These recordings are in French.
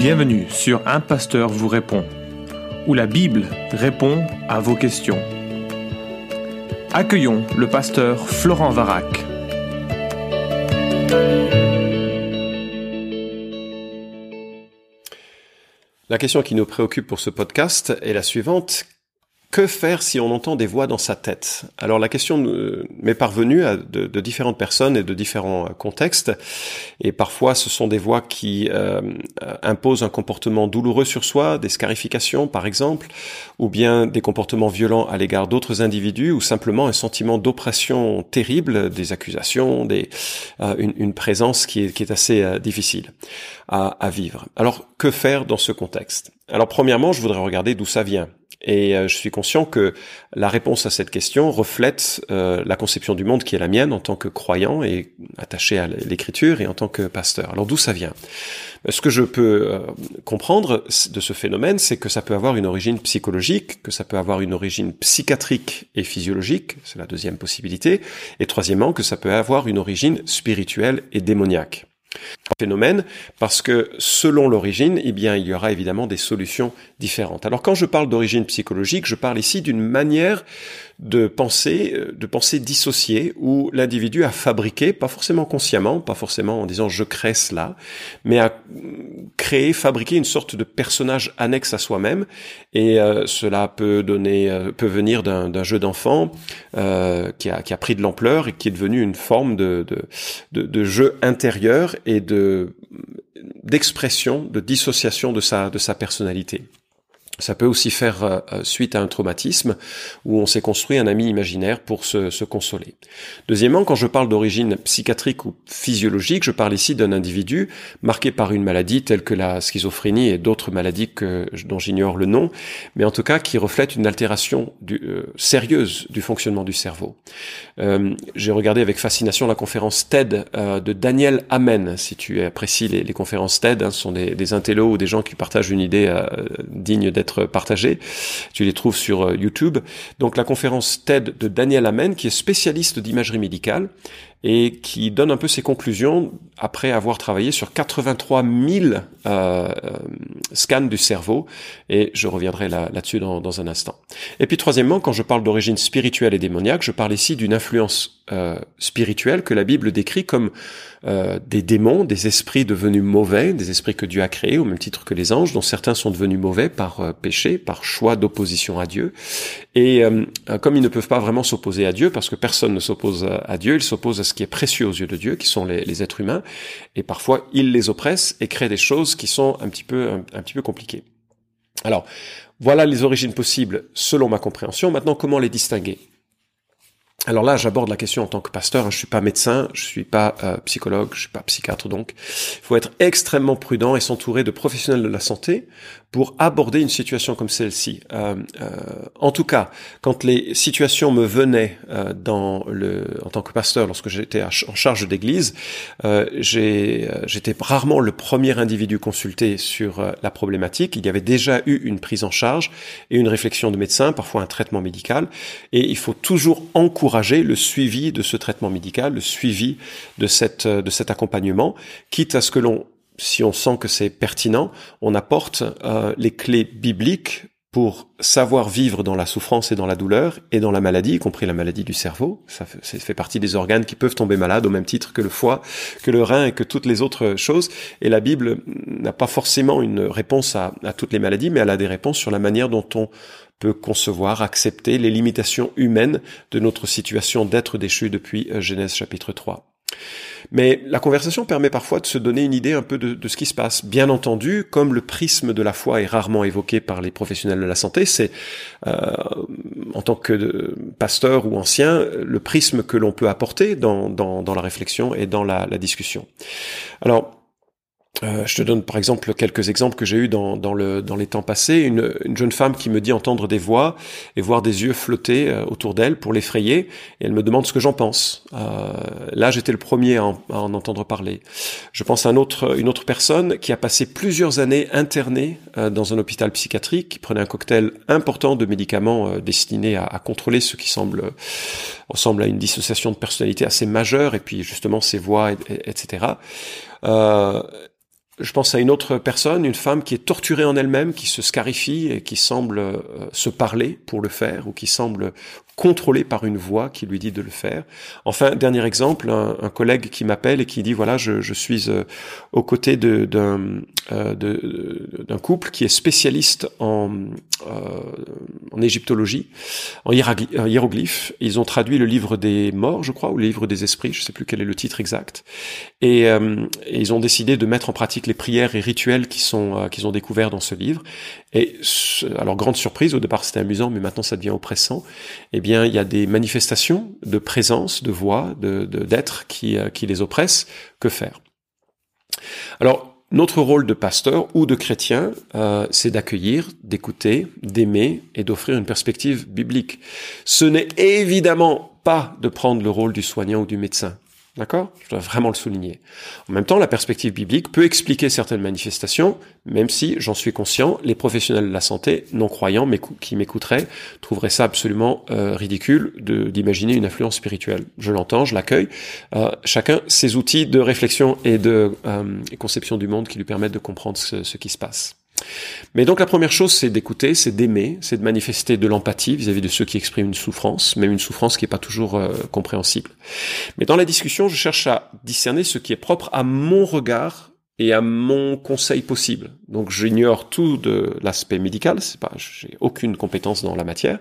Bienvenue sur Un Pasteur vous répond, où la Bible répond à vos questions. Accueillons le pasteur Florent Varac. La question qui nous préoccupe pour ce podcast est la suivante. Que faire si on entend des voix dans sa tête? Alors la question m'est parvenue à de, différentes personnes et de différents contextes, et parfois ce sont des voix qui euh, imposent un comportement douloureux sur soi, des scarifications par exemple, ou bien des comportements violents à l'égard d'autres individus, ou simplement un sentiment d'oppression terrible, des accusations, euh, une, présence qui est, assez euh, difficile à vivre. Alors que faire dans ce contexte? Alors premièrement, je voudrais regarder d'où ça vient. Et euh, je suis conscient que la réponse à cette question reflète euh, la conception du monde qui est la mienne en tant que croyant et attaché à l'écriture et en tant que pasteur. Alors d'où ça vient? Ce que je peux euh, comprendre de ce phénomène, c'est que ça peut avoir une origine psychologique, que ça peut avoir une origine psychiatrique et physiologique, c'est la deuxième possibilité, et troisièmement que ça peut avoir une origine spirituelle et démoniaque phénomène parce que selon l'origine, eh bien, il y aura évidemment des solutions différentes. Alors quand je parle d'origine psychologique, je parle ici d'une manière de penser, euh, de penser dissociée où l'individu a fabriqué, pas forcément consciemment, pas forcément en disant je crée cela, mais a créé, fabriqué une sorte de personnage annexe à soi-même et euh, cela peut donner, euh, peut venir d'un jeu d'enfant qui, a, qui a pris de l'ampleur et qui est devenu une forme de, de, de, de jeu intérieur et de d'expression, de dissociation de sa, de sa personnalité. Ça peut aussi faire euh, euh, suite à un traumatisme où on s'est construit un ami imaginaire pour se, consoler. Deuxièmement, quand je parle d'origine psychiatrique ou physiologique, je parle ici d'un individu marqué par une maladie telle que la schizophrénie et d'autres maladies que, dont j'ignore le nom, mais en tout cas qui reflète une altération euh, sérieuse du fonctionnement du cerveau. J'ai regardé avec fascination la conférence TED de Daniel Amen. Si tu apprécies les, les conférences TED, hein, ce sont des, des intellos ou des gens qui partagent une idée digne d'être partagés. Tu les trouves sur euh, YouTube. Donc la conférence TED de Daniel Amen, qui est spécialiste d'imagerie médicale et qui donne un peu ses conclusions après avoir travaillé sur 83 000 euh, euh, scans du cerveau, et je reviendrai là-dessus dans, un instant. Et puis troisièmement, quand je parle d'origine spirituelle et démoniaque, je parle ici d'une influence euh, spirituelle que la Bible décrit comme euh, des démons, des esprits devenus mauvais, des esprits que Dieu a créés, au même titre que les anges, dont certains sont devenus mauvais par péché, par choix d'opposition à Dieu. Et comme ils ne peuvent pas vraiment s'opposer à Dieu, parce que personne ne s'oppose à, Dieu, ils s'opposent à qui est précieux aux yeux de Dieu, qui sont les, êtres humains, et parfois ils les oppressent et créent des choses qui sont un petit peu, compliquées. Alors, voilà les origines possibles selon ma compréhension. Maintenant, comment les distinguer? Alors là, j'aborde la question en tant que pasteur. Hein. Je suis pas médecin, je suis pas euh, psychologue, je suis pas psychiatre, donc il faut être extrêmement prudent et s'entourer de professionnels de la santé pour aborder une situation comme celle-ci. Euh, euh, en tout cas, quand les situations me venaient euh, dans le, en tant que pasteur, lorsque j'étais en charge d'église, euh, j'étais rarement le premier individu consulté sur euh, la problématique. Il y avait déjà eu une prise en charge et une réflexion de médecin, parfois un traitement médical, et il faut toujours encourager le suivi de ce traitement médical, le suivi de cette de cet accompagnement, quitte à ce que l'on si on sent que c'est pertinent, on apporte euh, les clés bibliques pour savoir vivre dans la souffrance et dans la douleur et dans la maladie, y compris la maladie du cerveau. Ça fait, partie des organes qui peuvent tomber malades au même titre que le foie, que le rein et que toutes les autres choses. Et la Bible n'a pas forcément une réponse à, à toutes les maladies, mais elle a des réponses sur la manière dont on peut concevoir, accepter les limitations humaines de notre situation d'être déchu depuis euh, Genèse chapitre 3. Mais la conversation permet parfois de se donner une idée un peu de, ce qui se passe. Bien entendu, comme le prisme de la foi est rarement évoqué par les professionnels de la santé, c'est euh, en tant que pasteur ou ancien le prisme que l'on peut apporter dans, dans, la réflexion et dans la, la discussion. Alors, euh, je te donne par exemple quelques exemples que j'ai eus dans, dans, le, dans les temps passés. Une, une, jeune femme qui me dit entendre des voix et voir des yeux flotter euh, autour d'elle pour l'effrayer, et elle me demande ce que j'en pense. Euh, là, j'étais le premier à en, à en, entendre parler. Je pense à un autre, une autre personne qui a passé plusieurs années internée euh, dans un hôpital psychiatrique, qui prenait un cocktail important de médicaments destinés à, à, contrôler ce qui semble ressemble à une dissociation de personnalité assez majeure, et puis justement ses voix, et, et, etc. Euh, je pense à une autre personne, une femme qui est torturée en elle-même, qui se scarifie et qui semble euh, se parler pour le faire, ou qui semble contrôlé par une voix qui lui dit de le faire. Enfin, dernier exemple, un, collègue qui m'appelle et qui dit voilà, je, suis euh, aux côtés d'un euh, d'un couple qui est spécialiste en, égyptologie, en hiéroglyphes. Ils ont traduit le livre des morts, je crois, ou le livre des esprits, je sais plus quel est le titre exact. Et ils ont décidé de mettre en pratique les prières et rituels qui sont qu'ils ont découverts dans ce livre. Et alors grande surprise, au départ c'était amusant, mais maintenant ça devient oppressant. Eh bien il y a des manifestations de présence, de voix, de d'être qui, euh, qui les oppressent. Que faire? Alors, notre rôle de pasteur ou de chrétien, euh, c'est d'accueillir, d'écouter, d'aimer et d'offrir une perspective biblique. Ce n'est évidemment pas de prendre le rôle du soignant ou du médecin. D'accord? Je dois vraiment le souligner. En même temps, la perspective biblique peut expliquer certaines manifestations, même si, j'en suis conscient, les professionnels de la santé, non-croyants, mais qui m'écouteraient, trouveraient ça absolument euh, ridicule d'imaginer une influence spirituelle. Je l'entends, je l'accueille. Euh, chacun ses outils de réflexion et de euh, conception du monde qui lui permettent de comprendre ce qui se passe. Mais donc la première chose, c'est d'écouter, c'est d'aimer, c'est de manifester de l'empathie vis-à-vis de ceux qui expriment une souffrance, même une souffrance qui n'est pas toujours euh, compréhensible. Mais dans la discussion, je cherche à discerner ce qui est propre à mon regard et à mon conseil possible. Donc j'ignore tout de l'aspect médical, c'est pas, j'ai aucune compétence dans la matière,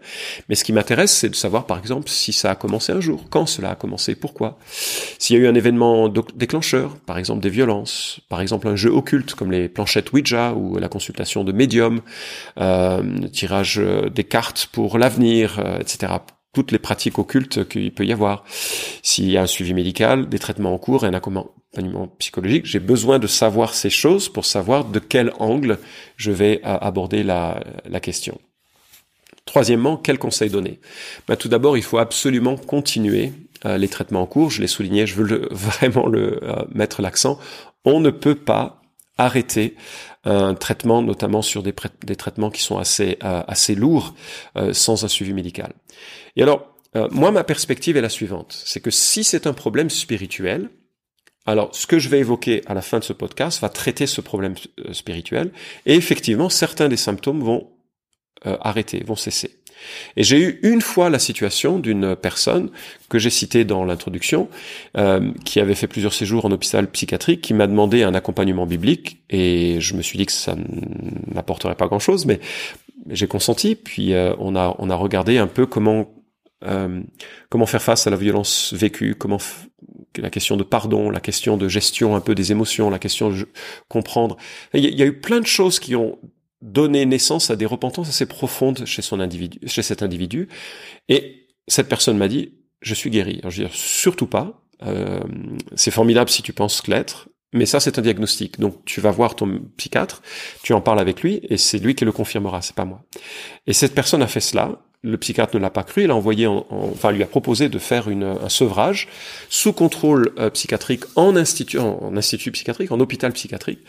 mais ce qui m'intéresse, c'est de savoir par exemple si ça a commencé un jour, quand cela a commencé, pourquoi, s'il y a eu un événement déclencheur, par exemple des violences, par exemple un jeu occulte comme les planchettes Ouija ou la consultation de médium, euh, tirage des cartes pour l'avenir, euh, etc toutes les pratiques occultes qu'il peut y avoir. S'il y a un suivi médical, des traitements en cours et un accompagnement psychologique, j'ai besoin de savoir ces choses pour savoir de quel angle je vais euh, aborder la, question. Troisièmement, quel conseil donner? Ben, Tout d'abord, il faut absolument continuer euh, les traitements en cours. Je l'ai souligné, je veux vraiment le, euh, mettre l'accent. On ne peut pas arrêter un traitement, notamment sur des, des traitements qui sont assez, assez lourds, sans un suivi médical. Et alors, euh, moi, ma perspective est la suivante. C'est que si c'est un problème spirituel, alors ce que je vais évoquer à la fin de ce podcast va traiter ce problème euh, spirituel. Et effectivement, certains des symptômes vont euh, arrêter, vont cesser. Et j'ai eu une fois la situation d'une personne que j'ai citée dans l'introduction, qui avait fait plusieurs séjours en hôpital psychiatrique, qui m'a demandé un accompagnement biblique, et je me suis dit que ça n'apporterait pas grand-chose, mais j'ai consenti. Puis on a on a regardé un peu comment euh, comment faire face à la violence vécue, comment la question de pardon, la question de gestion un peu des émotions, la question de comprendre. Il y, a, eu plein de choses qui ont donné naissance à des repentances assez profondes chez son individu, chez cet individu. Et cette personne m'a dit, je suis guéri. Alors je veux dire, surtout pas. Euh, c'est formidable si tu penses l'être, mais ça, c'est un diagnostic. Donc, tu vas voir ton psychiatre, tu en parles avec lui, et c'est lui qui le confirmera, c'est pas moi. Et cette personne a fait cela. Le psychiatre ne l'a pas cru. Il a envoyé, enfin, lui a proposé de faire une, un sevrage sous contrôle euh, psychiatrique en institut, en, institut psychiatrique, en hôpital psychiatrique,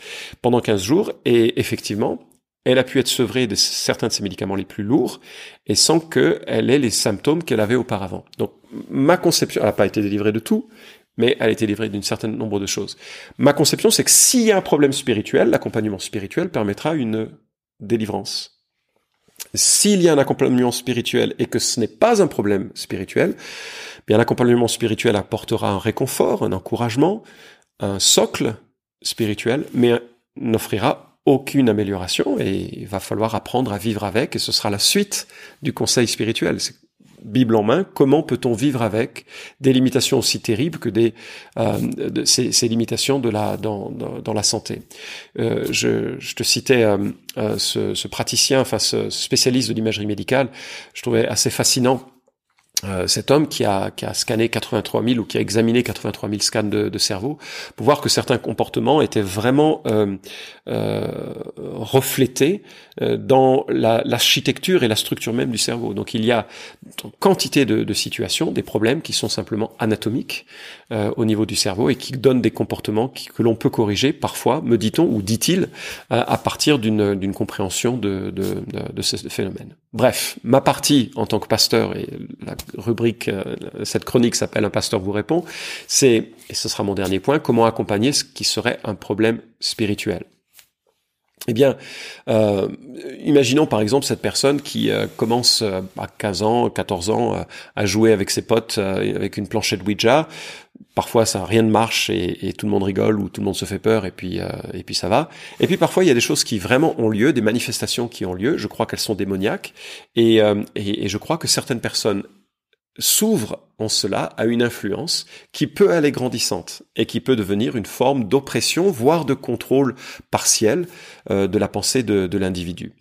pendant 15 jours. Et effectivement, elle a pu être sevrée de certains de ses médicaments les plus lourds et sans qu'elle ait les symptômes qu'elle avait auparavant. Donc, ma conception, elle n'a pas été délivrée de tout, mais elle a été livrée d'une certaine nombre de choses. Ma conception, c'est que s'il y a un problème spirituel, l'accompagnement spirituel permettra une délivrance. S'il y a un accompagnement spirituel et que ce n'est pas un problème spirituel, bien l'accompagnement spirituel apportera un réconfort, un encouragement, un socle spirituel, mais n'offrira aucune amélioration et il va falloir apprendre à vivre avec et ce sera la suite du conseil spirituel. Bible en main, comment peut-on vivre avec des limitations aussi terribles que des euh, de ces, ces, limitations de la dans, dans, la santé? Euh, je, je, te citais euh, euh ce, ce, praticien, enfin ce spécialiste de l'imagerie médicale, je trouvais assez fascinant euh, cet homme qui a, qui a, scanné 83 000 ou qui a examiné 83 000 scans de, de cerveau pour voir que certains comportements étaient vraiment euh, euh, reflétés euh, dans l'architecture et la structure même du cerveau. Donc il y a une quantité de, de situations, des problèmes qui sont simplement anatomiques euh, au niveau du cerveau et qui donnent des comportements qui, que l'on peut corriger parfois, me dit-on ou dit-il, à partir d'une compréhension de, de, de ce phénomène. Bref, ma partie en tant que pasteur, et la rubrique, euh, cette chronique s'appelle Un pasteur vous répond, c'est, et ce sera mon dernier point, comment accompagner ce qui serait un problème spirituel. Eh bien, euh, imaginons par exemple cette personne qui euh, commence euh, à 15 ans, 14 ans à jouer avec ses potes avec une planchette Ouija. Parfois, ça rien ne marche et, et, tout le monde rigole ou tout le monde se fait peur et puis et puis ça va. Et puis parfois, il y a des choses qui vraiment ont lieu, des manifestations qui ont lieu. Je crois qu'elles sont démoniaques et, et, et je crois que certaines personnes s'ouvre en cela à une influence qui peut aller grandissante et qui peut devenir une forme d'oppression, voire de contrôle partiel euh, de la pensée de, l'individu.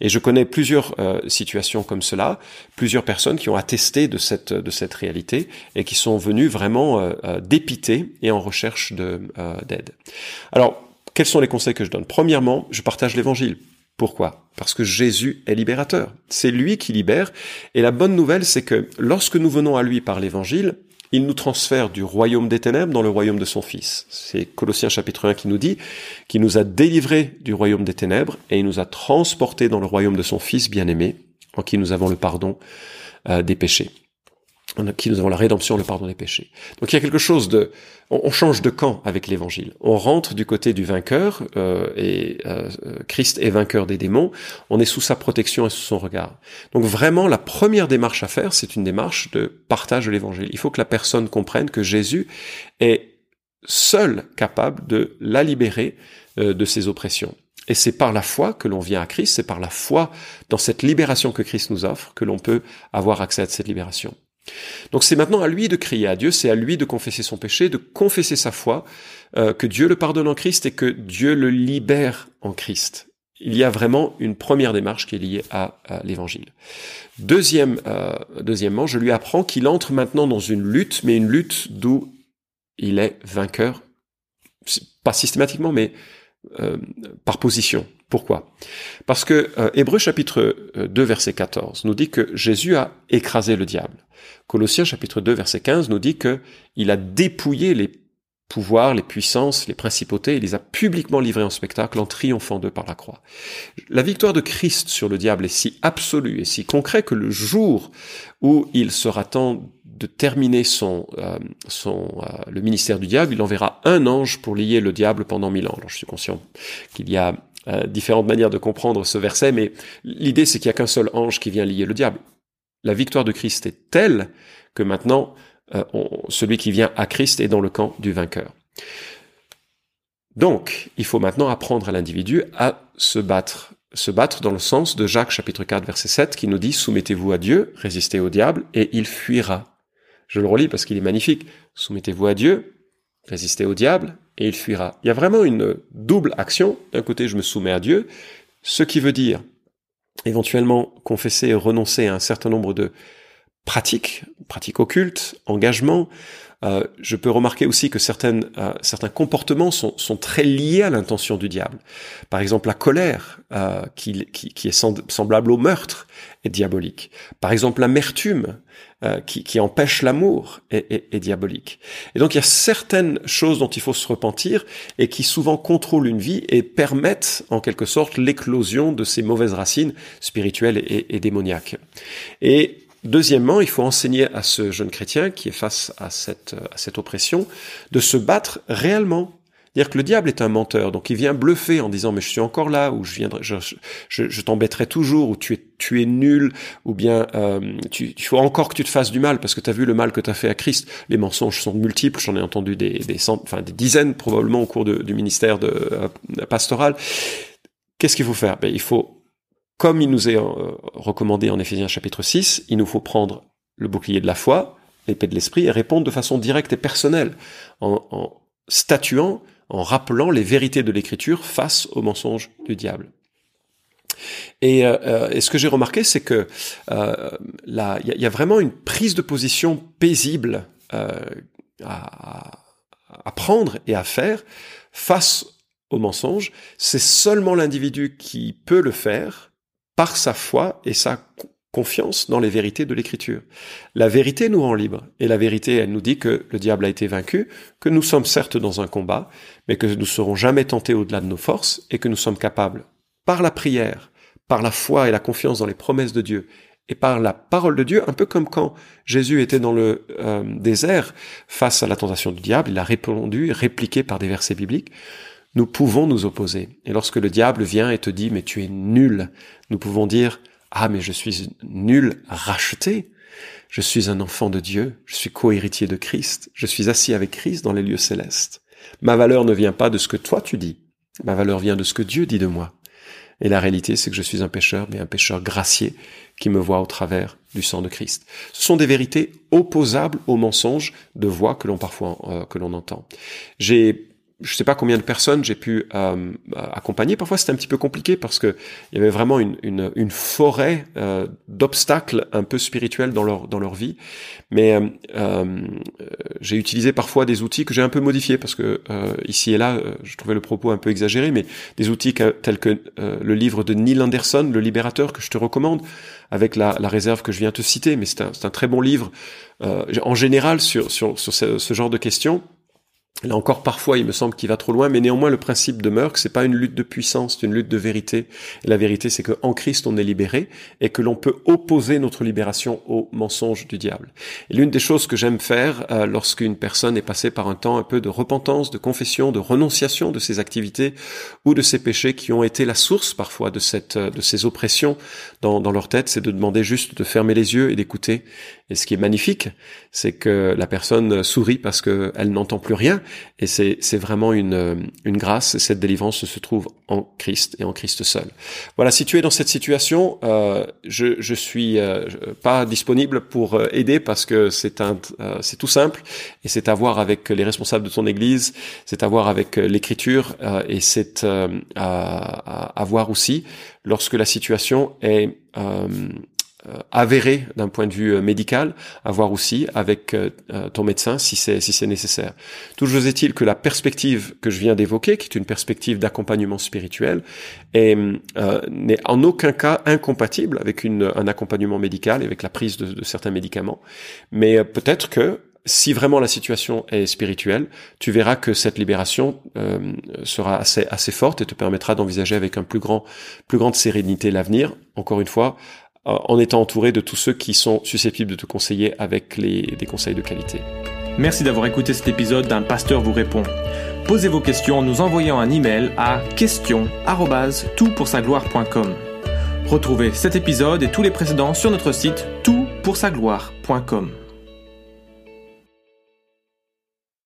Et je connais plusieurs euh, situations comme cela, plusieurs personnes qui ont attesté de cette, réalité et qui sont venues vraiment euh, dépitées et en recherche d'aide. Alors, quels sont les conseils que je donne? Premièrement, je partage l'évangile. Pourquoi? Parce que Jésus est libérateur. C'est lui qui libère. Et la bonne nouvelle, c'est que lorsque nous venons à lui par l'évangile, il nous transfère du royaume des ténèbres dans le royaume de son Fils. C'est Colossiens chapitre 1 qui nous dit qu'il nous a délivrés du royaume des ténèbres et il nous a transportés dans le royaume de son Fils bien-aimé, en qui nous avons le pardon euh, des péchés qui nous avons la rédemption, le pardon des péchés. Donc il y a quelque chose de, on, change de camp avec l'Évangile. On rentre du côté du vainqueur euh, et euh, Christ est vainqueur des démons. On est sous sa protection et sous son regard. Donc vraiment, la première démarche à faire, c'est une démarche de partage de l'Évangile. Il faut que la personne comprenne que Jésus est seul capable de la libérer euh, de ses oppressions. Et c'est par la foi que l'on vient à Christ, c'est par la foi dans cette libération que Christ nous offre que l'on peut avoir accès à cette libération. Donc c'est maintenant à lui de crier à Dieu, c'est à lui de confesser son péché, de confesser sa foi, euh, que Dieu le pardonne en Christ et que Dieu le libère en Christ. Il y a vraiment une première démarche qui est liée à, l'Évangile. Deuxième, euh, deuxièmement, je lui apprends qu'il entre maintenant dans une lutte, mais une lutte d'où il est vainqueur, pas systématiquement, mais euh, par position. Pourquoi? Parce que euh, Hébreu chapitre 2 verset 14 nous dit que Jésus a écrasé le diable. Colossiens chapitre 2 verset 15 nous dit que il a dépouillé les pouvoirs, les puissances, les principautés, il les a publiquement livrés en spectacle en triomphant d'eux par la croix. La victoire de Christ sur le diable est si absolue et si concrète que le jour où il sera temps de terminer son, euh, son euh, le ministère du diable, il enverra un ange pour lier le diable pendant mille ans. Alors je suis conscient qu'il y a euh, différentes manières de comprendre ce verset, mais l'idée c'est qu'il n'y a qu'un seul ange qui vient lier le diable. La victoire de Christ est telle que maintenant, celui qui vient à Christ est dans le camp du vainqueur. Donc, il faut maintenant apprendre à l'individu à se battre. Se battre dans le sens de Jacques chapitre 4 verset 7 qui nous dit Soumettez-vous à Dieu, résistez au diable, et il fuira. Je le relis parce qu'il est magnifique. Soumettez-vous à Dieu, résistez au diable, et il fuira. Il y a vraiment une double action. D'un côté, je me soumets à Dieu, ce qui veut dire éventuellement confesser et renoncer à un certain nombre de pratiques, pratiques occultes, engagements. Euh, je peux remarquer aussi que certaines, euh, certains comportements sont, sont, très liés à l'intention du diable. Par exemple, la colère, euh, qui, qui, qui, est semblable au meurtre, est diabolique. Par exemple, l'amertume, euh, qui, qui, empêche l'amour, est, est, est, diabolique. Et donc, il y a certaines choses dont il faut se repentir et qui souvent contrôlent une vie et permettent, en quelque sorte, l'éclosion de ces mauvaises racines spirituelles et, et démoniaques. Et Deuxièmement, il faut enseigner à ce jeune chrétien qui est face à cette, à cette oppression de se battre réellement. Dire que le diable est un menteur, donc il vient bluffer en disant mais je suis encore là, ou je viendrai, je, t'embêterai toujours, ou tu es, tu es nul, ou bien euh, tu, il faut encore que tu te fasses du mal parce que tu as vu le mal que tu as fait à Christ. Les mensonges sont multiples, j'en ai entendu des, des, cent, enfin, des dizaines probablement au cours du ministère de, euh, pastoral. Qu'est-ce qu'il faut faire? Ben, Il faut comme il nous est euh, recommandé en Éphésiens chapitre 6, il nous faut prendre le bouclier de la foi, l'épée de l'esprit, et répondre de façon directe et personnelle, en, statuant, en rappelant les vérités de l'écriture face aux mensonges du diable. Et, euh, euh, ce que j'ai remarqué, c'est que il y, a vraiment une prise de position paisible à, à, prendre et à faire face aux mensonges. C'est seulement l'individu qui peut le faire par sa foi et sa confiance dans les vérités de l'écriture. La vérité nous rend libres, et la vérité, elle nous dit que le diable a été vaincu, que nous sommes certes dans un combat, mais que nous serons jamais tentés au-delà de nos forces, et que nous sommes capables, par la prière, par la foi et la confiance dans les promesses de Dieu et par la parole de Dieu, un peu comme quand Jésus était dans le euh, désert face à la tentation du diable, il a répondu, répliqué par des versets bibliques, nous pouvons nous opposer. Et lorsque le diable vient et te dit, mais tu es nul, nous pouvons dire, ah, mais je suis nul, racheté. Je suis un enfant de Dieu, je suis co-héritier de Christ, je suis assis avec Christ dans les lieux célestes. Ma valeur ne vient pas de ce que toi tu dis, ma valeur vient de ce que Dieu dit de moi. Et la réalité, c'est que je suis un pécheur, mais un pécheur gracié qui me voit au travers du sang de Christ. Ce sont des vérités opposables aux mensonges de voix que l'on parfois euh, que l'on entend. J'ai je sais pas combien de personnes j'ai pu euh, accompagner. Parfois, c'était un petit peu compliqué parce que il y avait vraiment une, une, une forêt euh, d'obstacles un peu spirituels dans leur dans leur vie. Mais euh, euh j'ai utilisé parfois des outils que j'ai un peu modifiés parce que euh, ici et là, je trouvais le propos un peu exagéré, mais des outils tels que le livre de Neil Anderson, Le Libérateur, que je te recommande, avec la, la réserve que je viens te citer. Mais c'est un, un, très bon livre en général sur sur, sur ce genre de questions. Là encore, parfois, il me semble qu'il va trop loin, mais néanmoins, le principe demeure que c'est pas une lutte de puissance, c'est une lutte de vérité. La vérité, c'est qu'en Christ, on est libéré et que l'on peut opposer notre libération au mensonge du diable. Et l'une des choses que j'aime faire euh, lorsqu'une personne est passée par un temps un peu de repentance, de confession, de renonciation de ses activités ou de ses péchés qui ont été la source parfois de cette, euh, de ces oppressions dans, dans leur tête, c'est de demander juste de fermer les yeux et d'écouter. Et ce qui est magnifique, c'est que la personne sourit parce qu'elle n'entend plus rien et c'est, vraiment une, une grâce. Et cette délivrance se trouve en Christ et en Christ seul. Voilà, si tu es dans cette situation, euh, je, je suis euh, pas disponible pour euh, aider parce que c'est un, euh, c'est tout simple et c'est à voir avec les responsables de ton église, c'est à voir avec l'écriture et c'est à, à, à, voir aussi lorsque la situation est euh, avéré d'un point de vue euh, médical, à voir aussi avec euh, ton médecin si c'est si c'est nécessaire. Toujours est-il que la perspective que je viens d'évoquer, qui est une perspective d'accompagnement spirituel, n'est en aucun cas incompatible avec une, un accompagnement médical avec la prise de, de certains médicaments. Mais peut-être que si vraiment la situation est spirituelle, tu verras que cette libération euh, sera assez assez forte et te permettra d'envisager avec un plus grand plus grande sérénité l'avenir. Encore une fois, euh, en étant entouré de tous ceux qui sont susceptibles de te conseiller avec les, des conseils de qualité. Merci d'avoir écouté cet épisode d'un pasteur vous répond. Posez vos questions en nous envoyant un email à question@toutpoursagloire.com. Retrouvez cet épisode et tous les précédents sur notre site toutpoursagloire.com.